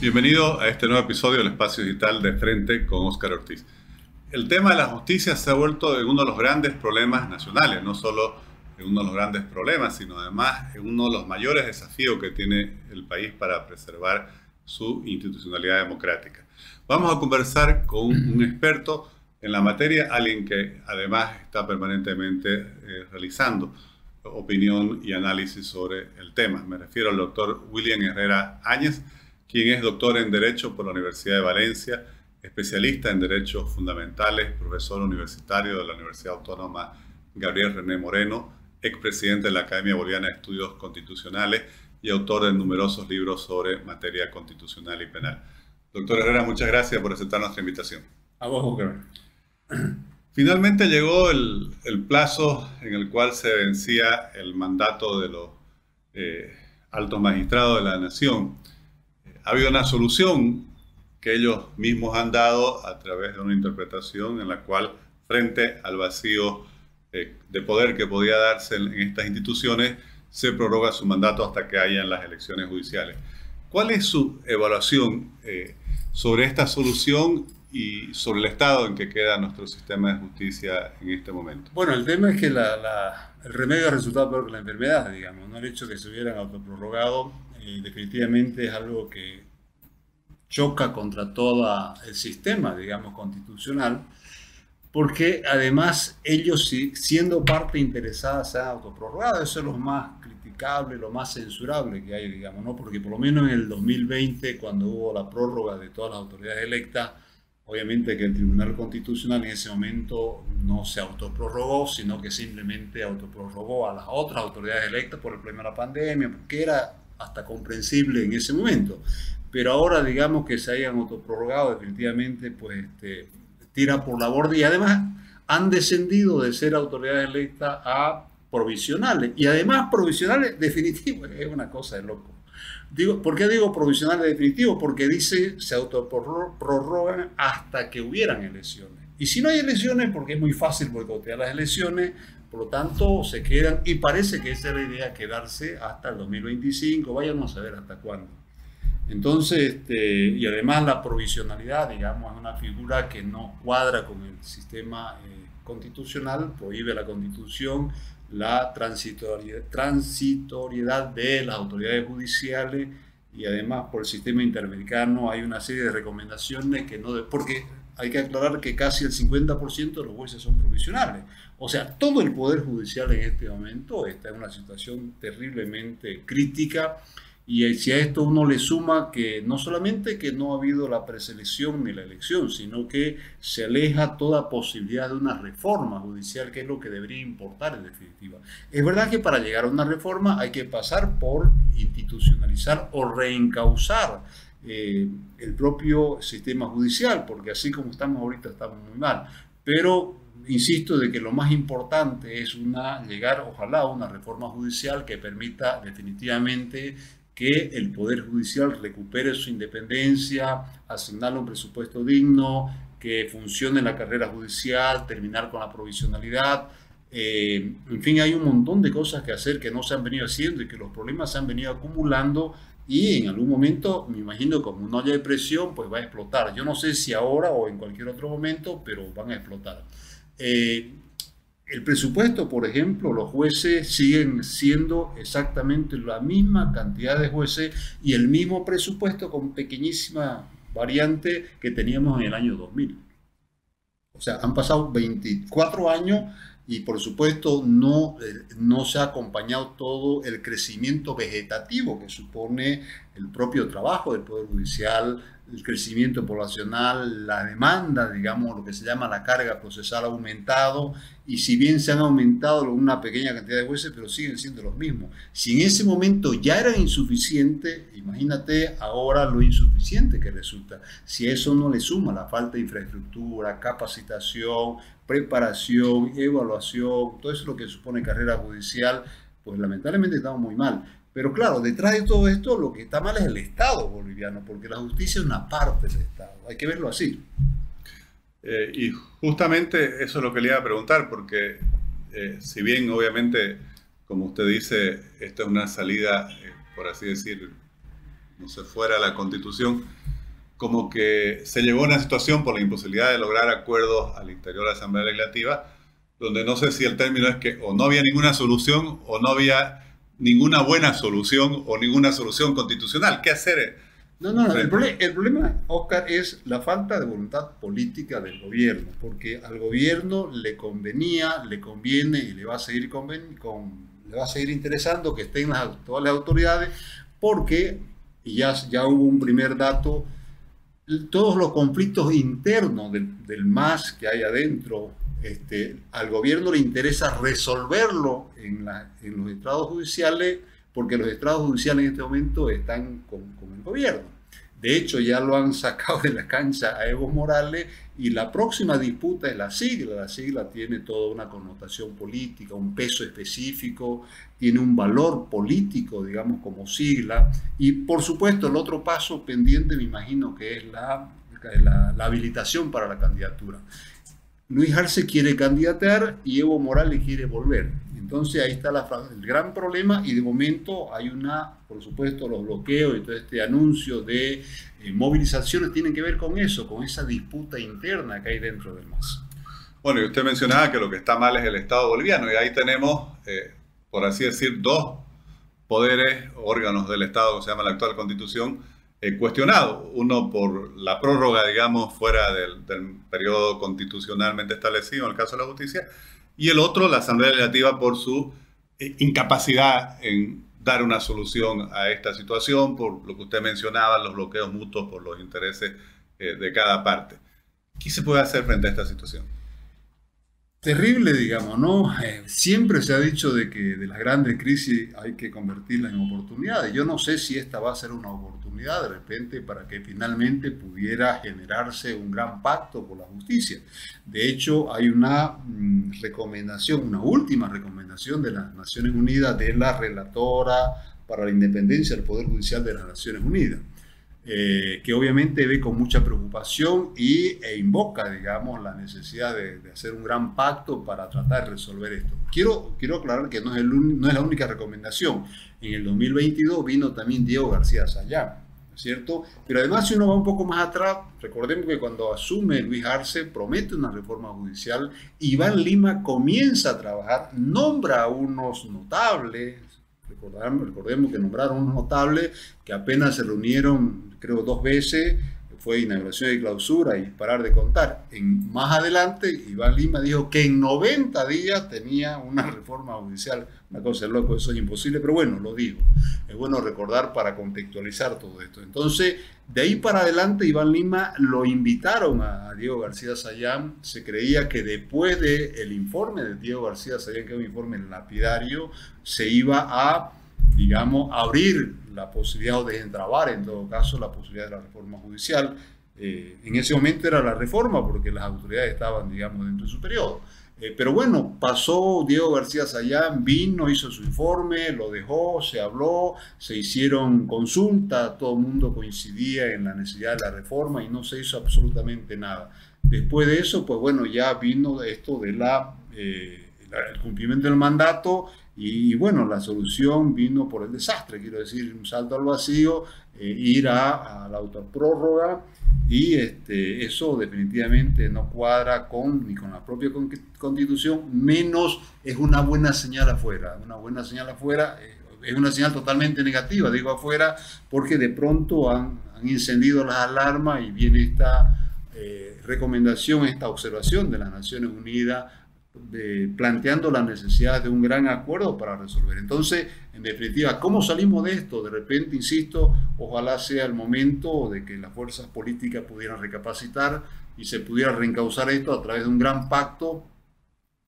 Bienvenido a este nuevo episodio del Espacio Digital de Frente con Óscar Ortiz. El tema de la justicia se ha vuelto uno de los grandes problemas nacionales, no solo uno de los grandes problemas, sino además uno de los mayores desafíos que tiene el país para preservar su institucionalidad democrática. Vamos a conversar con un experto en la materia, alguien que además está permanentemente eh, realizando opinión y análisis sobre el tema. Me refiero al doctor William Herrera Áñez, quien es doctor en Derecho por la Universidad de Valencia, especialista en Derechos Fundamentales, profesor universitario de la Universidad Autónoma Gabriel René Moreno, expresidente de la Academia Boliviana de Estudios Constitucionales y autor de numerosos libros sobre materia constitucional y penal. Doctor Herrera, muchas gracias por aceptar nuestra invitación. A vos, Booker. Finalmente llegó el, plazo en el cual se vencía el mandato de los eh, altos magistrados de la Nación ha habido una solución que ellos mismos han dado a través de una interpretación en la cual, frente al vacío eh, de poder que podía darse en, estas instituciones, se prorroga su mandato hasta que hayan las elecciones judiciales. ¿Cuál es su evaluación eh, sobre esta solución y sobre el estado en que queda nuestro sistema de justicia en este momento? Bueno, el tema es que el remedio ha resultado peor la enfermedad, digamos, ¿no? el hecho que se hubieran autoprorrogado definitivamente es algo que choca contra todo el sistema, digamos, constitucional, porque además ellos, siendo parte interesada, se han autoprorrogado. Eso es lo más criticable, lo más censurable que hay, digamos, ¿no? Porque por lo menos en el 2020, cuando hubo la prórroga de todas las autoridades electas, obviamente que el Tribunal Constitucional en ese momento no se autoprorrogó, sino que simplemente autoprorrogó a las otras autoridades electas por el problema de la pandemia, porque era hasta comprensible en ese momento. Pero ahora, digamos que se hayan autoprorrogado, definitivamente, pues este, tira por la borda y además han descendido de ser autoridades electas a provisionales. Y además, provisionales definitivos, es una cosa de loco. Digo, ¿Por qué digo provisionales definitivos? Porque dice se autoprorrogan hasta que hubieran elecciones. Y si no hay elecciones, porque es muy fácil boicotear las elecciones, por lo tanto, se quedan, y parece que esa es la idea, quedarse hasta el 2025, vayamos a ver hasta cuándo. Entonces, este, y además la provisionalidad, digamos, es una figura que no cuadra con el sistema eh, constitucional, prohíbe la constitución la transitoriedad, transitoriedad de las autoridades judiciales y además por el sistema interamericano hay una serie de recomendaciones que no... porque hay que aclarar que casi el 50% de los jueces son provisionales. O sea, todo el Poder Judicial en este momento está en una situación terriblemente crítica y si a esto uno le suma que no solamente que no ha habido la preselección ni la elección, sino que se aleja toda posibilidad de una reforma judicial, que es lo que debería importar en definitiva. Es verdad que para llegar a una reforma hay que pasar por institucionalizar o reencauzar eh, el propio sistema judicial, porque así como estamos ahorita estamos muy mal. Pero insisto de que lo más importante es llegar, ojalá, a una reforma judicial que permita definitivamente que el Poder Judicial recupere su independencia, asignarle un presupuesto digno, que funcione la carrera judicial, terminar con la provisionalidad. Eh, en fin, hay un montón de cosas que hacer que no se han venido haciendo y que los problemas se han venido acumulando y en algún momento, me imagino, como no haya presión, pues va a explotar. Yo no sé si ahora o en cualquier otro momento, pero van a explotar. Eh, el presupuesto, por ejemplo, los jueces siguen siendo exactamente la misma cantidad de jueces y el mismo presupuesto con pequeñísima variante que teníamos en el año 2000. O sea, han pasado 24 años y por supuesto no, eh, no se ha acompañado todo el crecimiento vegetativo que supone el propio trabajo del Poder Judicial, el crecimiento poblacional, la demanda, digamos, lo que se llama la carga procesal ha aumentado, y si bien se han aumentado una pequeña cantidad de jueces, pero siguen siendo los mismos. Si en ese momento ya era insuficiente, imagínate ahora lo insuficiente que resulta. Si eso no le suma la falta de infraestructura, capacitación, preparación, evaluación, todo eso es lo que supone carrera judicial, pues lamentablemente estamos muy mal. Pero claro, detrás de todo esto lo que está mal es el Estado boliviano, porque la justicia es una parte del Estado. Hay que verlo así. Eh, y justamente eso es lo que le iba a preguntar, porque eh, si bien obviamente, como usted dice, esta es una salida, eh, por así decir, no se fuera la constitución, como que se llegó a una situación por la imposibilidad de lograr acuerdos al interior de la Asamblea Legislativa, donde no sé si el término es que o no había ninguna solución o no había ninguna buena solución o ninguna solución constitucional. ¿Qué hacer? No, no, el, el, problema, Oscar, es la falta de voluntad política del gobierno, porque al gobierno le convenía, le conviene y le va a seguir, conven, con, le va a seguir interesando que estén las, todas las autoridades, porque, y ya, ya hubo un primer dato, todos los conflictos internos del, del MAS que hay adentro, este, al gobierno le interesa resolverlo en, en, los estrados judiciales, porque los estrados judiciales en este momento están con, con el gobierno. De hecho, ya lo han sacado de la cancha a Evo Morales y la próxima disputa es la sigla. La sigla tiene toda una connotación política, un peso específico, tiene un valor político, digamos, como sigla. Y por supuesto, el otro paso pendiente, me imagino que es la, la, la habilitación para la candidatura. Luis Arce quiere candidatar y Evo Morales quiere volver. Entonces ahí está el gran problema y de momento hay una, por supuesto, los bloqueos y todo este anuncio de eh, movilizaciones tienen que ver con eso, con esa disputa interna que hay dentro del MAS. Bueno, y usted mencionaba que lo que está mal es el Estado boliviano y ahí tenemos, eh, por así decir, dos poderes, órganos del Estado, que se llama la actual Constitución, eh, cuestionado. Uno por la prórroga, digamos, fuera del, periodo constitucionalmente establecido en el caso de la justicia, y el otro, la Asamblea Legislativa, por su eh, incapacidad en dar una solución a esta situación, por lo que usted mencionaba, los bloqueos mutuos por los intereses eh, de cada parte. ¿Qué se puede hacer frente a esta situación? Terrible, digamos, ¿no? Eh, siempre se ha dicho de que de las grandes crisis hay que convertirlas en oportunidades. Yo no sé si esta va a ser una oportunidad de repente para que finalmente pudiera generarse un gran pacto por la justicia. De hecho, hay una mm, recomendación, una última recomendación de las Naciones Unidas de la relatora para la independencia del Poder Judicial de las Naciones Unidas eh, que obviamente ve con mucha preocupación y, e invoca, digamos, la necesidad de, hacer un gran pacto para tratar de resolver esto. Quiero, quiero aclarar que no es, no es la única recomendación. En el 2022 vino también Diego García Sayán, ¿cierto? Pero además, si uno va un poco más atrás, recordemos que cuando asume Luis Arce, promete una reforma judicial, Iván Lima comienza a trabajar, nombra a unos notables, recordemos que nombraron unos notables que apenas se reunieron creo, dos veces, fue inauguración y clausura y parar de contar. En, más adelante, Iván Lima dijo que en 90 días tenía una reforma judicial. Una cosa es loco, eso es imposible, pero bueno, lo digo. Es bueno recordar para contextualizar todo esto. Entonces, de ahí para adelante, Iván Lima lo invitaron a Diego García Sayán. Se creía que después del informe de Diego García Sayán, que es un informe lapidario, se iba a digamos, abrir la posibilidad o desentrabar, en todo caso, la posibilidad de la reforma judicial. Eh, en ese momento era la reforma porque las autoridades estaban, digamos, dentro de su periodo. Eh, pero bueno, pasó Diego García Sayán, vino, hizo su informe, lo dejó, se habló, se hicieron consultas, todo el mundo coincidía en la necesidad de la reforma y no se hizo absolutamente nada. Después de eso, pues bueno, ya vino esto de la, eh, el cumplimiento del mandato y, bueno, la solución vino por el desastre, quiero decir, un salto al vacío, eh, ir a, la autoprórroga y este, eso definitivamente no cuadra con, ni con la propia constitución, menos es una buena señal afuera, una buena señal afuera. Eh, es una señal totalmente negativa, digo afuera, porque de pronto han, encendido las alarmas y viene esta eh, recomendación, esta observación de las Naciones Unidas planteando la necesidad de un gran acuerdo para resolver. Entonces, en definitiva, ¿cómo salimos de esto? De repente, insisto, ojalá sea el momento de que las fuerzas políticas pudieran recapacitar y se pudiera reencauzar esto a través de un gran pacto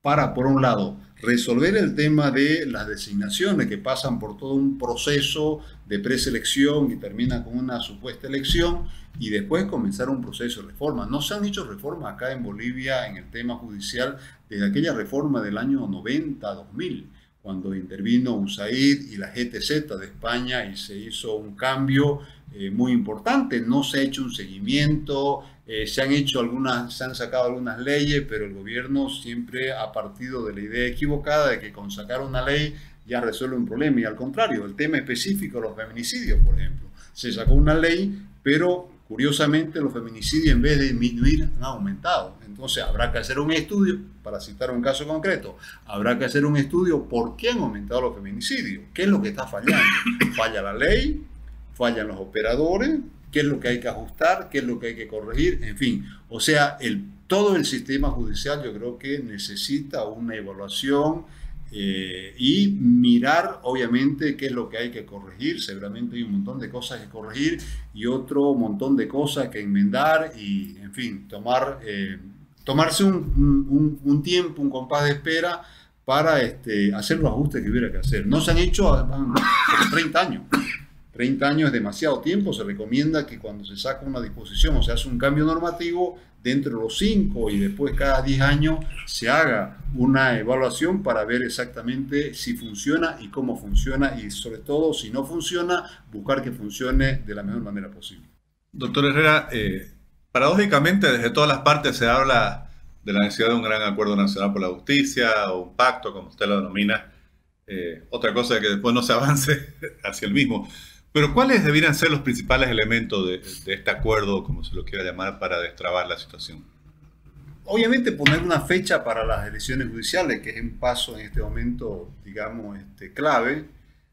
para, por un lado, resolver el tema de las designaciones que pasan por todo un proceso de preselección y termina con una supuesta elección y después comenzar un proceso de reforma. No se han hecho reformas acá en Bolivia en el tema judicial desde aquella reforma del año 90-2000, cuando intervino USAID y la GTZ de España y se hizo un cambio eh, muy importante. No se ha hecho un seguimiento, eh, se han hecho algunas, se han sacado algunas leyes, pero el gobierno siempre ha partido de la idea equivocada de que con sacar una ley ya resuelve un problema. Y al contrario, el tema específico, los feminicidios, por ejemplo. Se sacó una ley, pero curiosamente los feminicidios en vez de disminuir han aumentado. Entonces habrá que hacer un estudio, para citar un caso concreto, habrá que hacer un estudio por qué han aumentado los feminicidios, qué es lo que está fallando. ¿Falla la ley? ¿Fallan los operadores? ¿Qué es lo que hay que ajustar? ¿Qué es lo que hay que corregir? En fin, o sea, todo el sistema judicial yo creo que necesita una evaluación eh, y mirar, obviamente, qué es lo que hay que corregir. Seguramente hay un montón de cosas que corregir y otro montón de cosas que enmendar y, en fin, tomar, eh, tomarse un, un, tiempo, un compás de espera para este, hacer los ajustes que hubiera que hacer. No se han hecho por 30 años. 30 años es demasiado tiempo, se recomienda que cuando se saca una disposición o se hace un cambio normativo, dentro de los 5 y después cada 10 años se haga una evaluación para ver exactamente si funciona y cómo funciona y sobre todo si no funciona, buscar que funcione de la mejor manera posible. Doctor Herrera, eh, paradójicamente desde todas las partes se habla de la necesidad de un gran acuerdo nacional por la justicia o un pacto, como usted lo denomina. Eh, otra cosa es que después no se avance hacia el mismo. Pero ¿cuáles deberían ser los principales elementos de, este acuerdo, como se lo quiera llamar, para destrabar la situación? Obviamente poner una fecha para las elecciones judiciales, que es un paso en este momento, digamos, este, clave,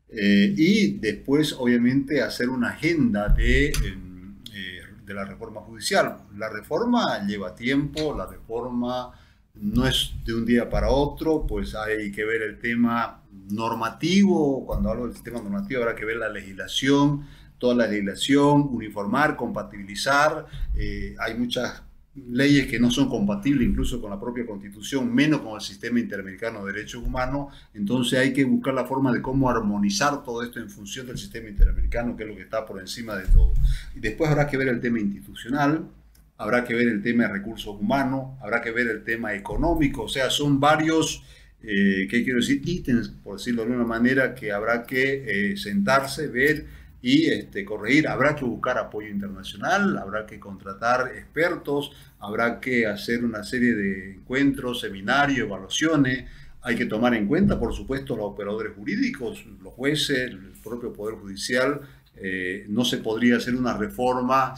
eh, y después, obviamente, hacer una agenda de, eh, de la reforma judicial. La reforma lleva tiempo, la reforma no es de un día para otro, pues hay que ver el tema normativo, cuando hablo del sistema normativo habrá que ver la legislación, toda la legislación, uniformar, compatibilizar, eh, hay muchas leyes que no son compatibles incluso con la propia constitución, menos con el sistema interamericano de derechos humanos, entonces hay que buscar la forma de cómo armonizar todo esto en función del sistema interamericano, que es lo que está por encima de todo. Y después habrá que ver el tema institucional, habrá que ver el tema de recursos humanos, habrá que ver el tema económico, o sea, son varios eh, ¿qué quiero decir? Ítems, por decirlo de alguna manera, que habrá que eh, sentarse, ver y este, corregir. Habrá que buscar apoyo internacional, habrá que contratar expertos, habrá que hacer una serie de encuentros, seminarios, evaluaciones. Hay que tomar en cuenta, por supuesto, los operadores jurídicos, los jueces, el propio Poder Judicial. Eh, no se podría hacer una reforma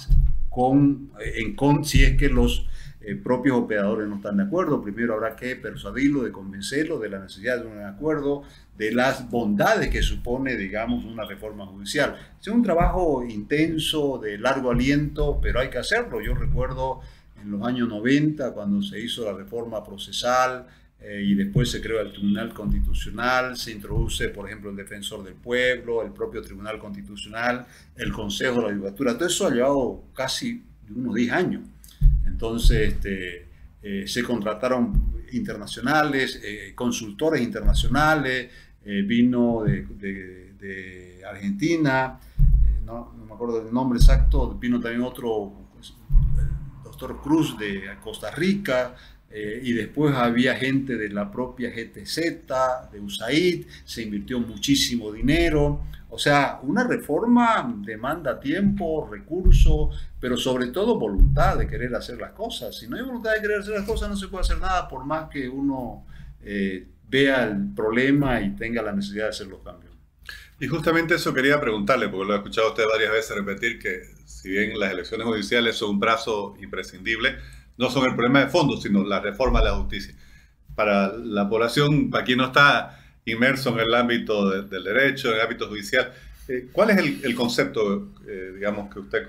con, en, con, si es que los eh, propios operadores no están de acuerdo. Primero habrá que persuadirlo, de convencerlo de la necesidad de un acuerdo, de las bondades que supone, digamos, una reforma judicial. Es un trabajo intenso, de largo aliento, pero hay que hacerlo. Yo recuerdo en los años 90, cuando se hizo la reforma procesal, eh, y después se creó el Tribunal Constitucional, se introduce, por ejemplo, el Defensor del Pueblo, el propio Tribunal Constitucional, el Consejo de la Judicatura. Todo eso ha llevado casi unos 10 años. Entonces, este, eh, se contrataron internacionales, eh, consultores internacionales, vino de, Argentina, no, me acuerdo del nombre exacto, vino también otro, pues, el doctor Cruz de Costa Rica, y después había gente de la propia GTZ, de USAID, se invirtió muchísimo dinero. O sea, una reforma demanda tiempo, recursos, pero sobre todo voluntad de querer hacer las cosas. Si no hay voluntad de querer hacer las cosas, no se puede hacer nada por más que uno eh, vea el problema y tenga la necesidad de hacer los cambios. Y justamente eso quería preguntarle, porque lo he escuchado usted varias veces repetir que si bien las elecciones judiciales son un brazo imprescindible, no son el problema de fondo, sino la reforma de la justicia. Para la población, aquí no está inmerso en el ámbito del derecho, en el ámbito judicial. Eh, ¿Cuál es el, concepto, eh, digamos, que usted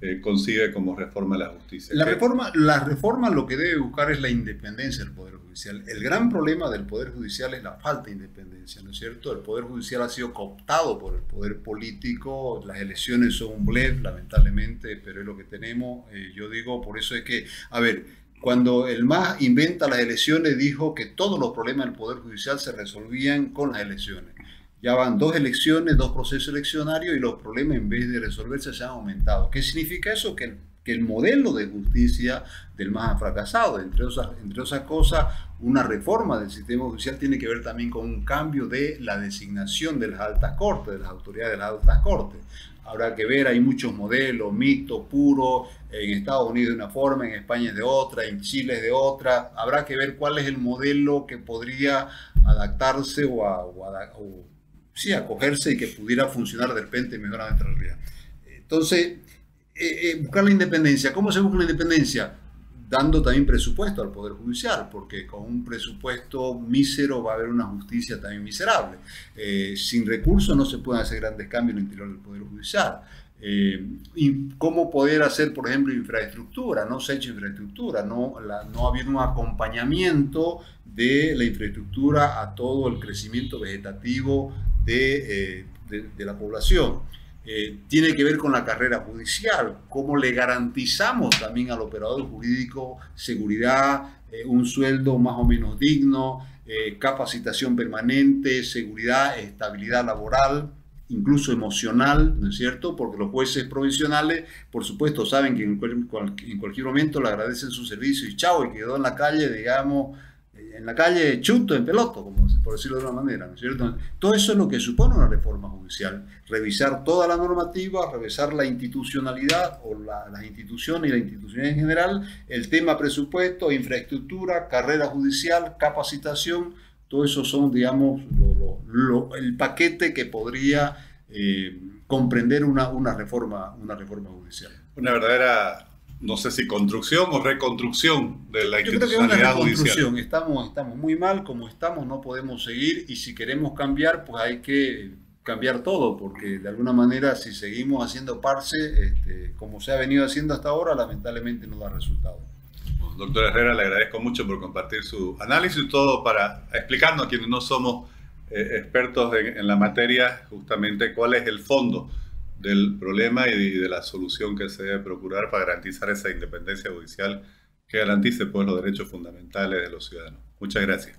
eh, concibe como reforma la justicia? La reforma, la reforma lo que debe buscar es la independencia del Poder Judicial. El gran problema del Poder Judicial es la falta de independencia, ¿no es cierto? El Poder Judicial ha sido cooptado por el Poder Político, las elecciones son un blef, lamentablemente, pero es lo que tenemos. yo digo, por eso es que, a ver, cuando el MAS inventa las elecciones, dijo que todos los problemas del Poder Judicial se resolvían con las elecciones. Ya van dos elecciones, dos procesos eleccionarios y los problemas en vez de resolverse se han aumentado. ¿Qué significa eso? Que que el modelo de justicia del más ha fracasado. Entre otras, entre otras cosas, una reforma del sistema judicial tiene que ver también con un cambio de la designación de las altas cortes, de las autoridades de las altas cortes. Habrá que ver, hay muchos modelos, mixto, puro, en Estados Unidos de una forma, en España de otra, en Chile de otra. Habrá que ver cuál es el modelo que podría adaptarse o, a, sí, acogerse y que pudiera funcionar de repente mejor a nuestra realidad. Entonces, eh, eh, buscar la independencia. ¿Cómo se busca la independencia? Dando también presupuesto al Poder Judicial, porque con un presupuesto mísero va a haber una justicia también miserable. Eh, sin recursos no se pueden hacer grandes cambios en el interior del Poder Judicial. y cómo poder hacer, por ejemplo, infraestructura. No se ha hecho infraestructura, no, no ha habido un acompañamiento de la infraestructura a todo el crecimiento vegetativo de, de la población. Eh, tiene que ver con la carrera judicial, cómo le garantizamos también al operador jurídico seguridad, eh, un sueldo más o menos digno, eh, capacitación permanente, seguridad, estabilidad laboral, incluso emocional, ¿no es cierto? Porque los jueces provisionales, por supuesto, saben que en, en cualquier momento le agradecen su servicio y chao, y quedó en la calle, digamos, en la calle chuto, en peloto, como por decirlo de una manera, ¿no es cierto? Todo eso es lo que supone una reforma judicial, revisar toda la normativa, revisar la institucionalidad o las instituciones y la institución en general, el tema presupuesto, infraestructura, carrera judicial, capacitación, todo eso son, digamos, el paquete que podría eh, comprender una, una, reforma, una reforma judicial. Una verdadera no sé si construcción o reconstrucción de la institucionalidad reconstrucción. Estamos, estamos muy mal como estamos, no podemos seguir y si queremos cambiar, pues hay que cambiar todo, porque de alguna manera si seguimos haciendo parse, este, como se ha venido haciendo hasta ahora, lamentablemente no da resultado. doctor Herrera, le agradezco mucho por compartir su análisis y todo para explicarnos a quienes no somos eh, expertos en la materia, justamente cuál es el fondo del problema y de, la solución que se debe procurar para garantizar esa independencia judicial que garantice pues, los derechos fundamentales de los ciudadanos. Muchas gracias.